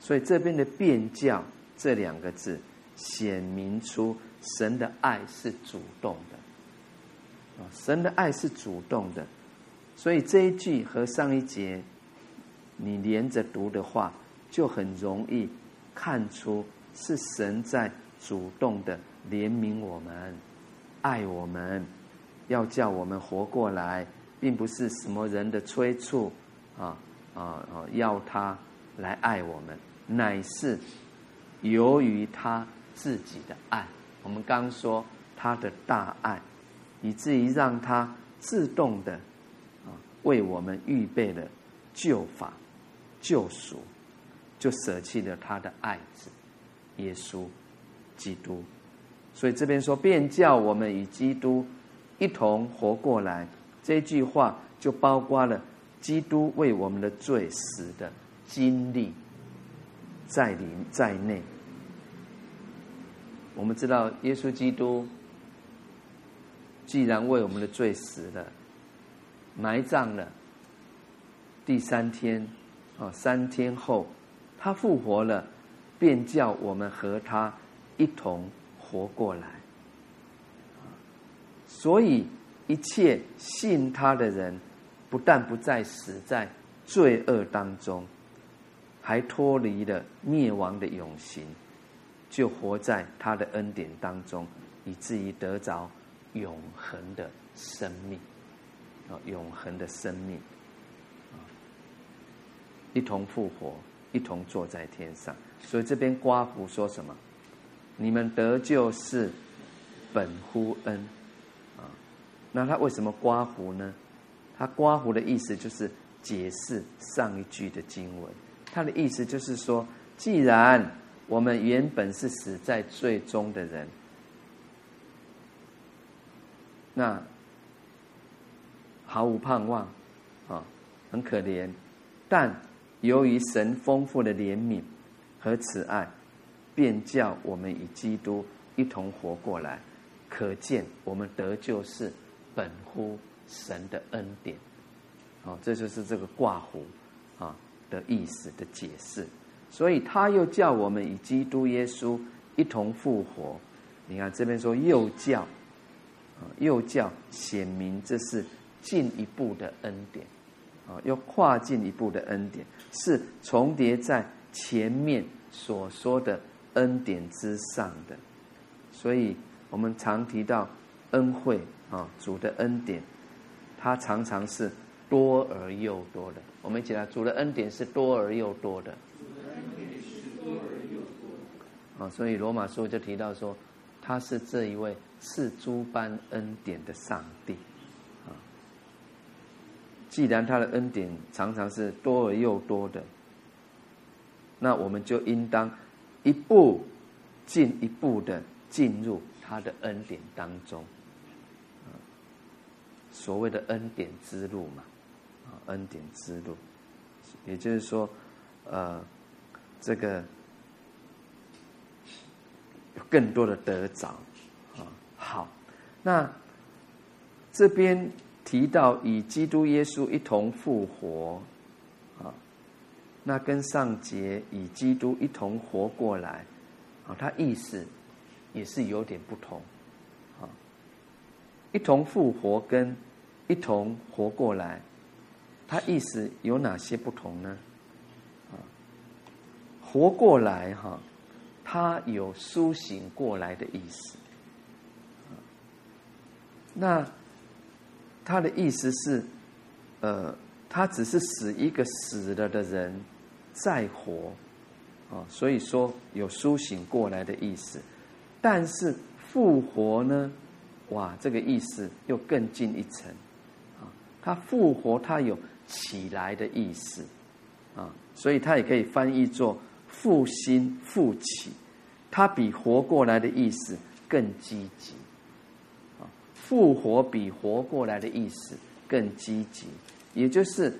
所以这边的“便叫”这两个字，显明出神的爱是主动的。啊神的爱是主动的，所以这一句和上一节你连着读的话，就很容易看出是神在主动的怜悯我们、爱我们，要叫我们活过来，并不是什么人的催促啊啊啊，要他来爱我们，乃是由于他自己的爱。我们刚说他的大爱。以至于让他自动的啊，为我们预备了救法、救赎，就舍弃了他的爱子耶稣基督。所以这边说，便叫我们与基督一同活过来。这句话就包括了基督为我们的罪死的经历在里在内。我们知道耶稣基督。既然为我们的罪死了，埋葬了，第三天，啊，三天后，他复活了，便叫我们和他一同活过来。所以，一切信他的人，不但不再死在罪恶当中，还脱离了灭亡的永刑，就活在他的恩典当中，以至于得着。永恒的生命，啊，永恒的生命，啊，一同复活，一同坐在天上。所以这边刮胡说什么？你们得救是本乎恩，那他为什么刮胡呢？他刮胡的意思就是解释上一句的经文。他的意思就是说，既然我们原本是死在罪中的人。那毫无盼望，啊，很可怜。但由于神丰富的怜悯和慈爱，便叫我们与基督一同活过来。可见我们得救是本乎神的恩典。好，这就是这个挂胡啊的意思的解释。所以他又叫我们与基督耶稣一同复活。你看这边说又叫。又叫显明，这是进一步的恩典，啊，又跨进一步的恩典，是重叠在前面所说的恩典之上的。所以我们常提到恩惠啊，主的恩典，它常常是多而又多的。我们一起来，主的恩典是多而又多的。啊，所以罗马书就提到说，他是这一位。赐诸般恩典的上帝，啊，既然他的恩典常常是多而又多的，那我们就应当一步进一步的进入他的恩典当中。所谓的恩典之路嘛，啊，恩典之路，也就是说，呃，这个有更多的得着，啊，好，那这边提到与基督耶稣一同复活，啊，那跟上节与基督一同活过来，啊，它意思也是有点不同，一同复活跟一同活过来，它意思有哪些不同呢？啊，活过来哈，它有苏醒过来的意思。那他的意思是，呃，他只是使一个死了的人再活，啊，所以说有苏醒过来的意思。但是复活呢？哇，这个意思又更进一层。啊他复活，他有起来的意思，啊，所以他也可以翻译作复兴、复起。他比活过来的意思更积极，啊，复活比活过来的意思更积极，也就是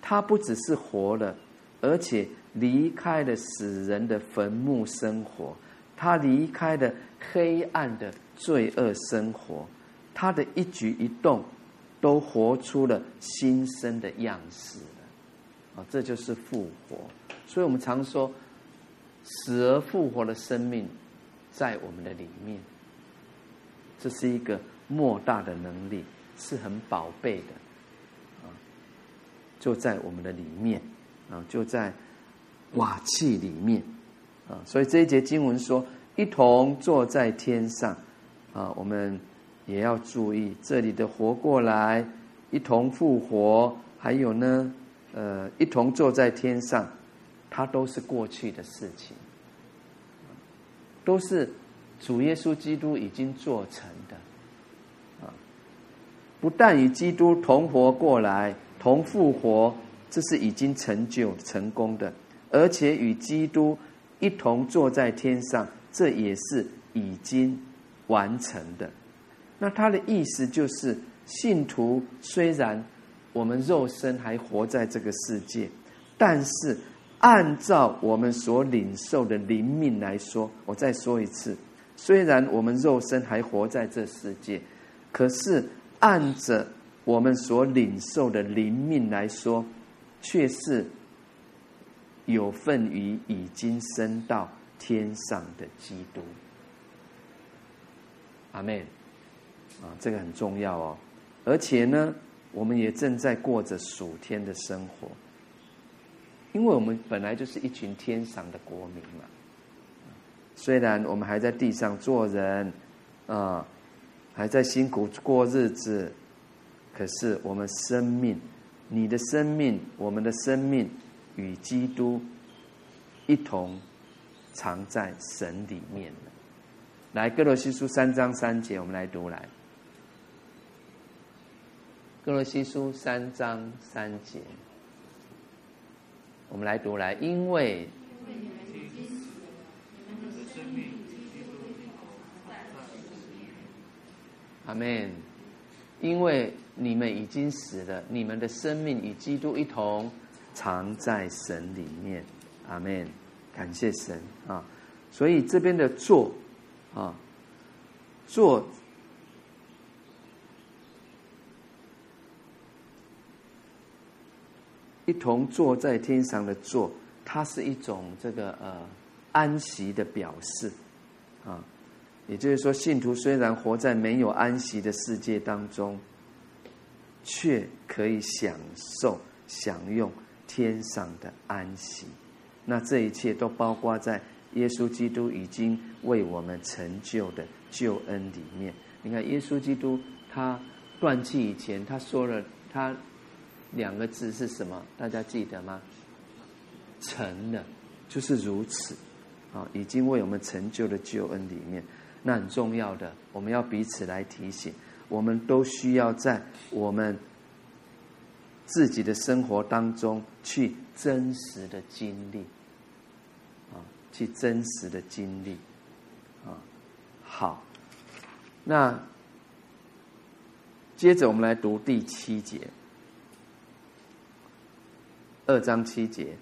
他不只是活了，而且离开了死人的坟墓生活，他离开了黑暗的罪恶生活，他的一举一动。都活出了新生的样式了，啊，这就是复活。所以我们常说，死而复活的生命在我们的里面，这是一个莫大的能力，是很宝贝的，啊，就在我们的里面，啊，就在瓦器里面，啊，所以这一节经文说，一同坐在天上，啊，我们。也要注意这里的活过来，一同复活，还有呢，呃，一同坐在天上，它都是过去的事情，都是主耶稣基督已经做成的，啊，不但与基督同活过来，同复活，这是已经成就成功的，而且与基督一同坐在天上，这也是已经完成的。那他的意思就是，信徒虽然我们肉身还活在这个世界，但是按照我们所领受的灵命来说，我再说一次，虽然我们肉身还活在这世界，可是按着我们所领受的灵命来说，却是有份于已经升到天上的基督。阿门。啊，这个很重要哦，而且呢，我们也正在过着属天的生活，因为我们本来就是一群天上的国民嘛。虽然我们还在地上做人，啊，还在辛苦过日子，可是我们生命，你的生命，我们的生命，与基督一同藏在神里面。来，歌罗西书三章三节，我们来读来。歌罗西书三章三节，我们来读来，因为阿门。因为你们已经死了，你们的生命与基督一同藏在神里面。阿门，感谢神啊！所以这边的坐啊，坐。一同坐在天上的坐，它是一种这个呃安息的表示，啊，也就是说，信徒虽然活在没有安息的世界当中，却可以享受享用天上的安息。那这一切都包括在耶稣基督已经为我们成就的救恩里面。你看，耶稣基督他断气以前，他说了他。两个字是什么？大家记得吗？成了，就是如此，啊，已经为我们成就的救恩里面，那很重要的，我们要彼此来提醒，我们都需要在我们自己的生活当中去真实的经历，去真实的经历，啊，好，那接着我们来读第七节，二章七节，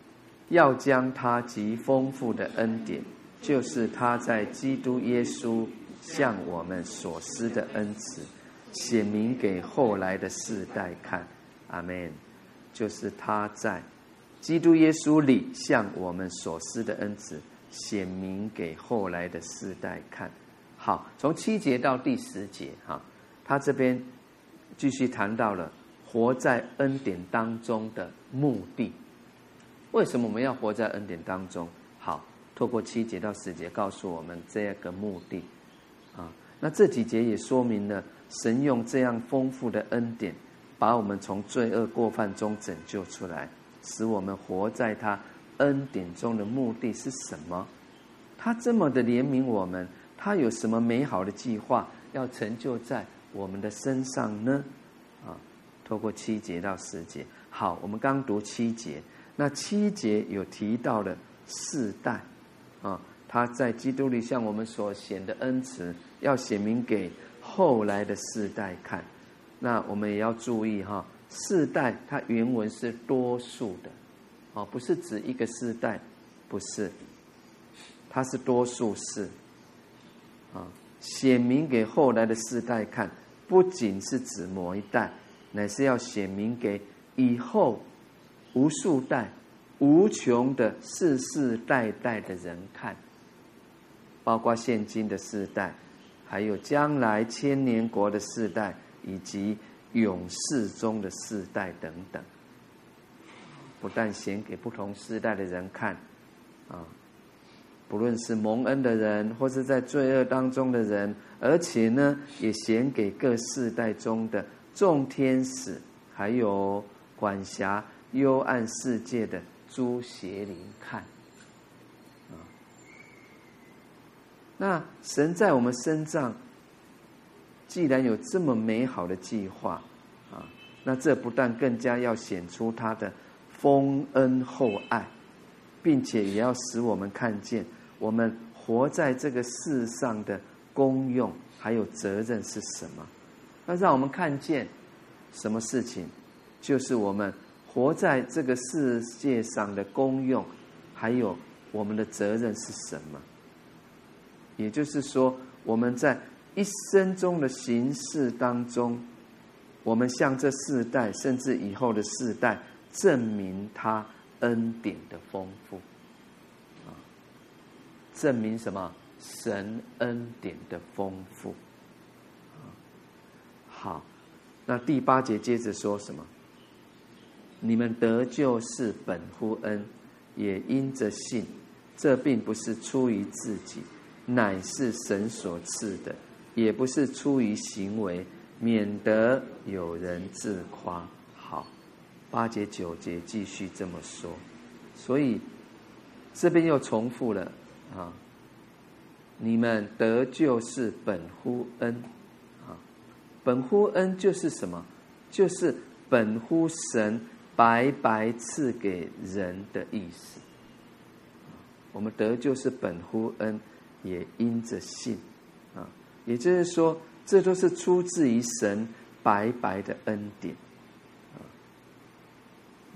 要将他极丰富的恩典，就是他在基督耶稣向我们所施的恩慈。显明给后来的世代看，阿门。就是他在基督耶稣里向我们所施的恩慈，显明给后来的世代看。好，从七节到第十节，哈，他这边继续谈到了活在恩典当中的目的。为什么我们要活在恩典当中？好，透过七节到十节告诉我们这个目的。啊，那这几节也说明了。神用这样丰富的恩典，把我们从罪恶过犯中拯救出来，使我们活在他恩典中的目的是什么？他这么的怜悯我们，他有什么美好的计划要成就在我们的身上呢？啊，透过七节到十节，好，我们刚读七节，那七节有提到了世代，啊，他在基督里向我们所显的恩慈，要显明给。后来的世代看，那我们也要注意哈，世代它原文是多数的，哦，不是指一个世代，不是，它是多数是，啊，显明给后来的世代看，不仅是指某一代，乃是要显明给以后无数代、无穷的世世代代的人看，包括现今的世代。还有将来千年国的世代，以及永世中的世代等等，不但显给不同世代的人看，啊，不论是蒙恩的人，或是在罪恶当中的人，而且呢，也显给各世代中的众天使，还有管辖幽暗世界的诸邪灵看。啊那神在我们身上，既然有这么美好的计划啊，那这不但更加要显出他的丰恩厚爱，并且也要使我们看见我们活在这个世上的功用还有责任是什么。那让我们看见什么事情，就是我们活在这个世界上的功用，还有我们的责任是什么。也就是说，我们在一生中的行事当中，我们向这世代，甚至以后的世代，证明他恩典的丰富，啊，证明什么？神恩典的丰富，啊好，那第八节接着说什么？你们得救是本乎恩，也因着信，这并不是出于自己。乃是神所赐的，也不是出于行为，免得有人自夸。八节九节继续这么说，所以这边又重复了啊。你们得救是本乎恩啊，本乎恩就是什么？就是本乎神白白赐给人的意思。我们得救是本乎恩。也因着信，啊，也就是说，这都是出自于神白白的恩典。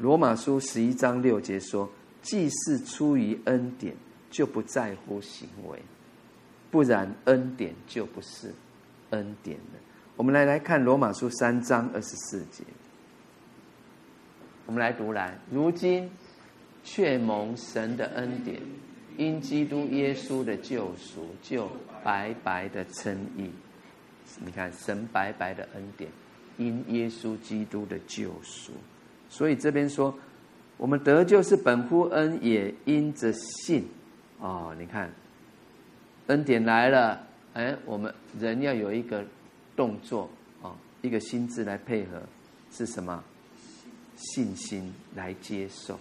罗马书十一章六节说：“既是出于恩典，就不在乎行为，不然恩典就不是恩典了。”我们来来看罗马书三章二十四节，我们来读来，如今却蒙神的恩典。因基督耶稣的救赎，就白白的称义。你看，神白白的恩典，因耶稣基督的救赎，所以这边说，我们得救是本乎恩，也因着信。哦，你看，恩典来了，哎，我们人要有一个动作，哦，一个心智来配合，是什么？信心来接受，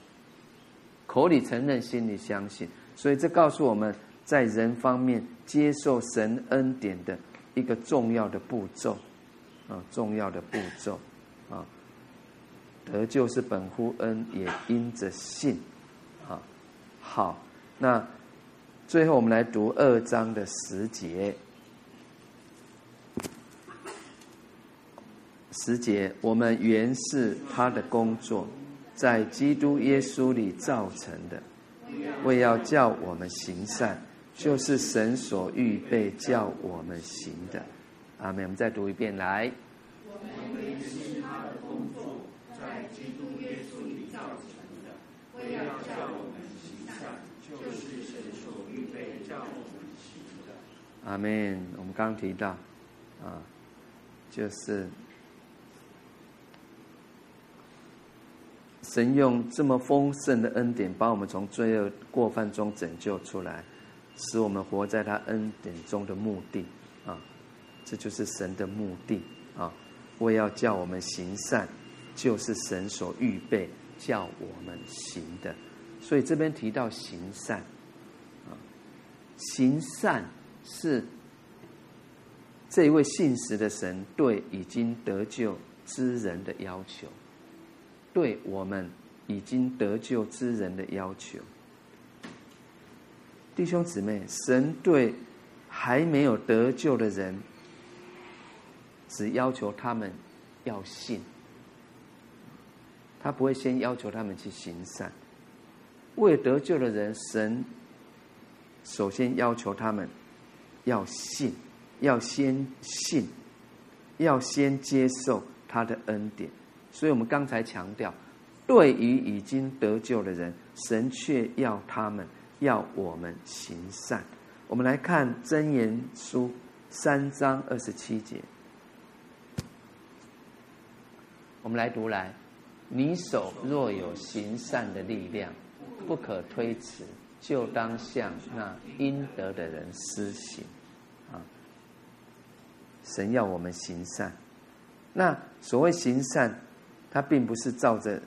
口里承认，心里相信。所以这告诉我们在人方面接受神恩典的一个重要的步骤，啊，重要的步骤，得救是本乎恩，也因着信。啊，好，那最后我们来读二章的十节。十节，我们原是他的工作，在基督耶稣里造成的，为要叫我们行善，就是神所预备叫我们行的。阿门。我们再读一遍，来。我们原是他的工作，在基督耶稣里造成的，为要叫我们行善，就是神所预备叫我们行的。阿门。我们刚刚提到，啊，就是。神用这么丰盛的恩典，把我们从罪恶过犯中拯救出来，使我们活在他恩典中的目的啊，这就是神的目的啊，为要叫我们行善，就是神所预备叫我们行的。所以这边提到行善啊，行善是这一位信实的神对已经得救之人的要求。对我们已经得救之人的要求，弟兄姊妹，神对还没有得救的人，只要求他们要信，他不会先要求他们去行善。未得救的人，神首先要求他们要信，要先信，要先接受他的恩典。所以我们刚才强调，对于已经得救的人，神却要他们要我们行善。我们来看箴言书三章二十七节，我们来读来：你手若有行善的力量，不可推辞，就当向那应得的人施行。啊，神要我们行善。那所谓行善。它并不是照着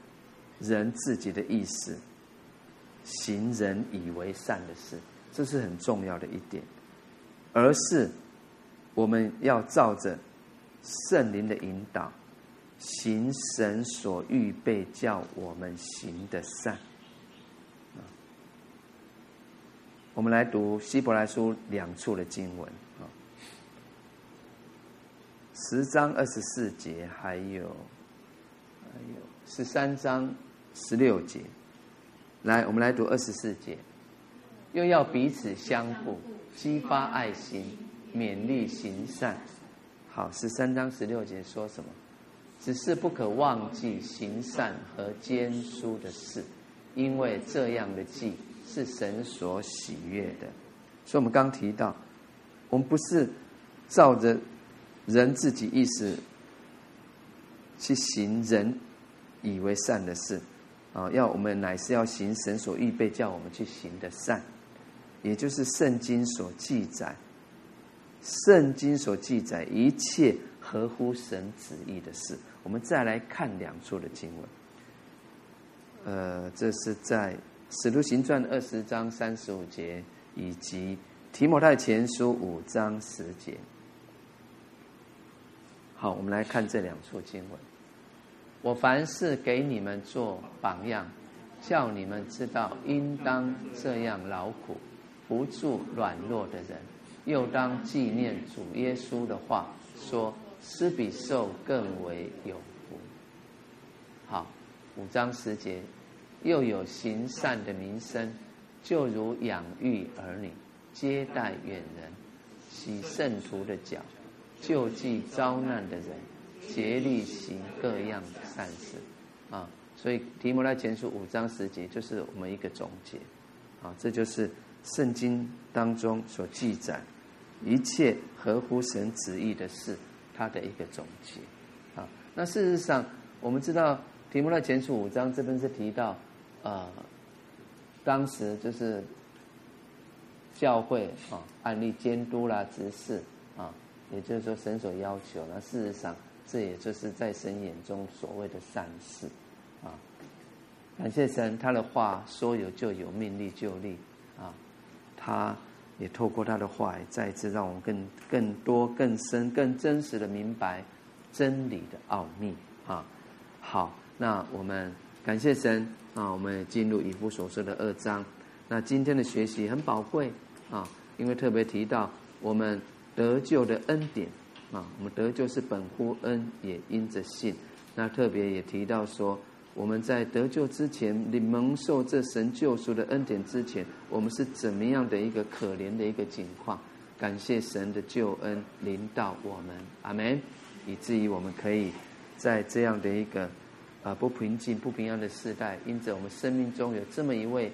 人自己的意思行人以为善的事，这是很重要的一点，而是我们要照着圣灵的引导，行神所预备叫我们行的善。我们来读希伯来书两处的经文啊，十章二十四节还有。还有十三章十六节，来，我们来读二十四节。又要彼此相顾，激发爱心，勉励行善。好，十三章十六节说什么？只是不可忘记行善和坚书的事，因为这样的祭是神所喜悦的。所以，我们刚提到，我们不是照着人自己意思。去行人以为善的事，啊，要我们乃是要行神所预备叫我们去行的善，也就是圣经所记载，圣经所记载一切合乎神旨意的事。我们再来看两处的经文，呃，这是在使徒行传二十章三十五节，以及提摩太前书五章十节。好，我们来看这两处经文。我凡事给你们做榜样，叫你们知道应当这样劳苦，扶助软弱的人，又当纪念主耶稣的话，说施比受更为有福。好，五章十节，又有行善的名声，就如养育儿女，接待远人，洗圣徒的脚，救济遭难的人。竭力行各样的善事，啊，所以提摩太前书五章十节就是我们一个总结，啊，这就是圣经当中所记载一切合乎神旨意的事，他的一个总结，啊，那事实上我们知道提摩太前书五章这边是提到，啊，当时就是教会啊，案例监督啦、执事啊，也就是说神所要求，那事实上。这也就是在神眼中所谓的善事，啊，感谢神，他的话说有就有，命立就立，啊，他也透过他的话，再一次让我们更更多、更深、更真实的明白真理的奥秘，啊，好。那我们感谢神啊，我们也进入以弗所书的二章。那今天的学习很宝贵啊，因为特别提到我们得救的恩典啊，我们得救是本乎恩，也因着信。那特别也提到说，我们在得救之前，你蒙受这神救赎的恩典之前，我们是怎么样的一个可怜的一个境况？感谢神的救恩临到我们，阿门。以至于我们可以在这样的一个啊不平静、不平安的时代，因着我们生命中有这么一位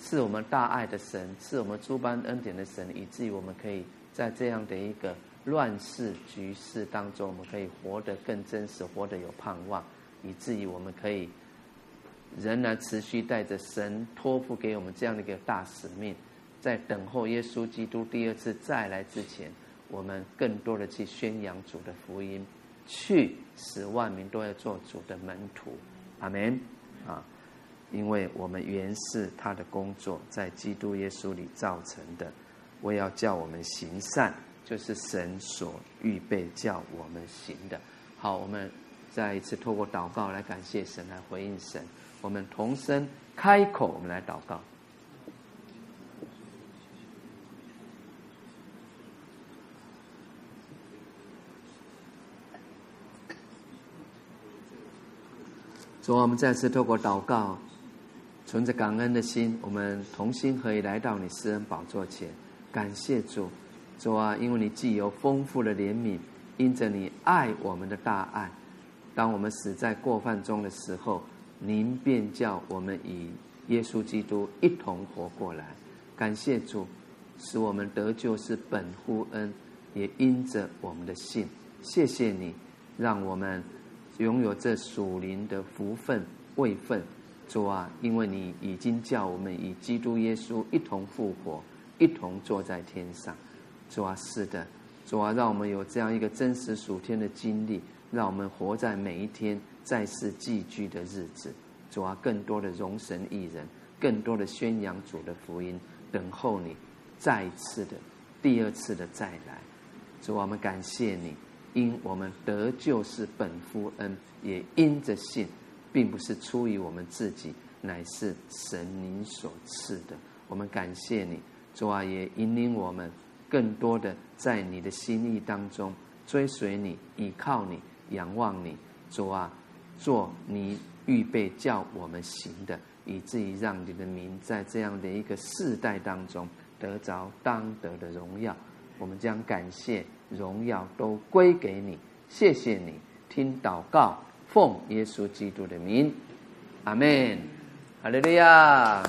赐我们大爱的神，赐我们诸般恩典的神，以至于我们可以在这样的一个乱世局势当中，我们可以活得更真实，活得有盼望，以至于我们可以仍然持续带着神托付给我们这样的一个大使命，在等候耶稣基督第二次再来之前，我们更多的去宣扬主的福音，去使万民都要做主的门徒。阿门啊！因为我们原是他的工作，在基督耶稣里造成的，我要叫我们行善。就是神所预备叫我们行的。好，我们再一次透过祷告来感谢神，来回应神。我们同声开口，我们来祷告。主，我们再次透过祷告，存着感恩的心，我们同心合意来到你私人宝座前，感谢主。主啊，因为你既有丰富的怜悯，因着你爱我们的大爱，当我们死在过犯中的时候，您便叫我们与耶稣基督一同活过来。感谢主，使我们得救是本乎恩，也因着我们的信。谢谢你，让我们拥有这属灵的福分位分。主啊，因为你已经叫我们与基督耶稣一同复活，一同坐在天上。主啊，是的，主啊，让我们有这样一个真实属天的经历，让我们活在每一天再次寄居的日子。主啊，更多的荣神益人，更多的宣扬主的福音，等候你再次的、第二次的再来。主啊，我们感谢你，因我们得救是本乎恩，也因着信，并不是出于我们自己，乃是神您所赐的。我们感谢你，主啊，也引领我们。更多的在你的心意当中追随你、倚靠你、仰望你，主啊，做你预备叫我们行的，以至于让你的名在这样的一个世代当中得着当得的荣耀。我们将感谢、荣耀都归给你，谢谢你，听祷告，奉耶稣基督的名，阿门，哈利路亚。